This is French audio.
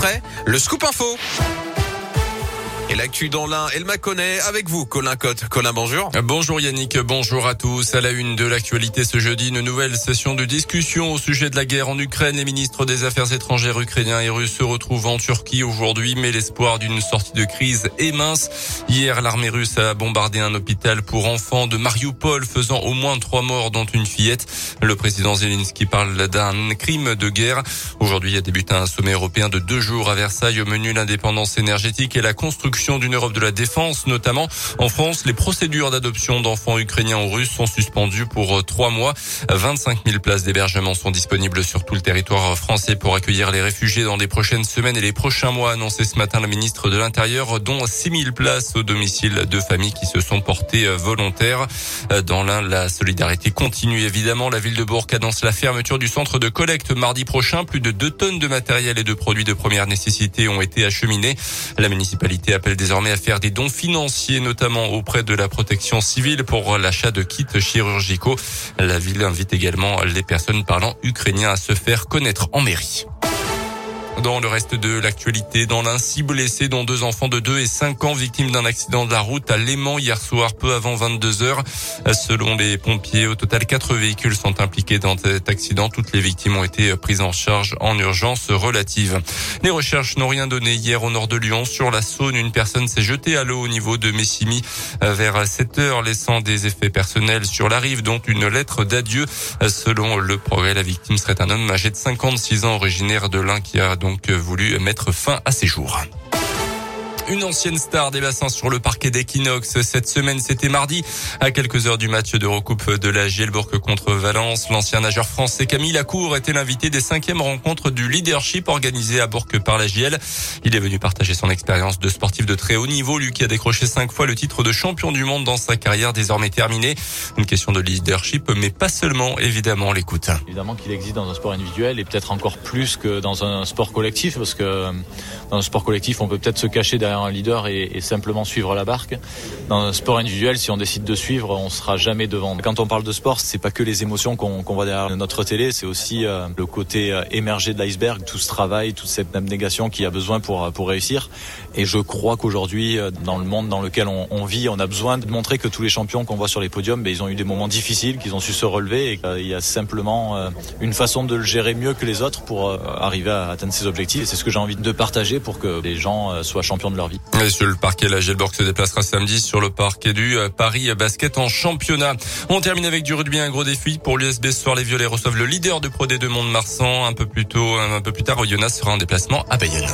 Après, le scoop info. Et l'actu dans l'un, elle m'a connaît avec vous, Colin Cotte. Colin, bonjour. Bonjour Yannick, bonjour à tous. À la une de l'actualité ce jeudi, une nouvelle session de discussion au sujet de la guerre en Ukraine. Les ministres des Affaires étrangères ukrainiens et russes se retrouvent en Turquie aujourd'hui, mais l'espoir d'une sortie de crise est mince. Hier, l'armée russe a bombardé un hôpital pour enfants de Mariupol, faisant au moins trois morts, dont une fillette. Le président Zelensky parle d'un crime de guerre. Aujourd'hui a débuté un sommet européen de deux jours à Versailles au menu l'indépendance énergétique et la construction d'une Europe de la défense, notamment en France. Les procédures d'adoption d'enfants ukrainiens ou russes sont suspendues pour euh, trois mois. 25 000 places d'hébergement sont disponibles sur tout le territoire français pour accueillir les réfugiés dans les prochaines semaines et les prochains mois, annoncé ce matin la ministre de l'Intérieur, dont 6 000 places au domicile de familles qui se sont portées euh, volontaires. Euh, dans l'un, la solidarité continue évidemment. La ville de Bourg annonce la fermeture du centre de collecte mardi prochain. Plus de 2 tonnes de matériel et de produits de première nécessité ont été acheminés. La municipalité appelle désormais à faire des dons financiers, notamment auprès de la protection civile pour l'achat de kits chirurgicaux. La ville invite également les personnes parlant ukrainien à se faire connaître en mairie. Dans le reste de l'actualité, dans l'un, six blessés, dont deux enfants de 2 et 5 ans victimes d'un accident de la route à Léman hier soir, peu avant 22 heures. Selon les pompiers, au total, quatre véhicules sont impliqués dans cet accident. Toutes les victimes ont été prises en charge en urgence relative. Les recherches n'ont rien donné hier au nord de Lyon. Sur la Saône, une personne s'est jetée à l'eau au niveau de Messimy vers 7 heures, laissant des effets personnels sur la rive, dont une lettre d'adieu. Selon le progrès, la victime serait un homme âgé de 56 ans, originaire de l'un qui a donc voulu mettre fin à ses jours une ancienne star des bassins sur le parquet d'Equinox. Cette semaine, c'était mardi, à quelques heures du match de recoupe de la Gielbourg contre Valence. L'ancien nageur français Camille Lacour était l'invité des cinquièmes rencontres du leadership organisé à Bourg par la Giel. Il est venu partager son expérience de sportif de très haut niveau, lui qui a décroché cinq fois le titre de champion du monde dans sa carrière désormais terminée. Une question de leadership, mais pas seulement, évidemment, l'écoute. Évidemment qu'il existe dans un sport individuel et peut-être encore plus que dans un sport collectif, parce que dans un sport collectif, on peut peut-être se cacher derrière un leader et, simplement suivre la barque. Dans un sport individuel, si on décide de suivre, on sera jamais devant. Quand on parle de sport, c'est pas que les émotions qu'on voit derrière notre télé, c'est aussi euh, le côté euh, émergé de l'iceberg, tout ce travail, toute cette abnégation qu'il y a besoin pour pour réussir. Et je crois qu'aujourd'hui, euh, dans le monde dans lequel on, vit, on a besoin de montrer que tous les champions qu'on voit sur les podiums, ben, ils ont eu des moments difficiles, qu'ils ont su se relever, et qu'il y a simplement une façon de le gérer mieux que les autres pour arriver à atteindre ses objectifs. C'est ce que j'ai envie de partager pour que les gens soient champions de leur vie. Et sur le parquet, la Gelborg se déplacera samedi sur le parquet du euh, Paris Basket en championnat. On termine avec du rugby, un gros défi pour l'USB ce soir. Les Violets reçoivent le leader de Pro D2 Monde-Marsan. Un peu plus tôt, un peu plus tard, Oyonnax sera en déplacement à Bayonne.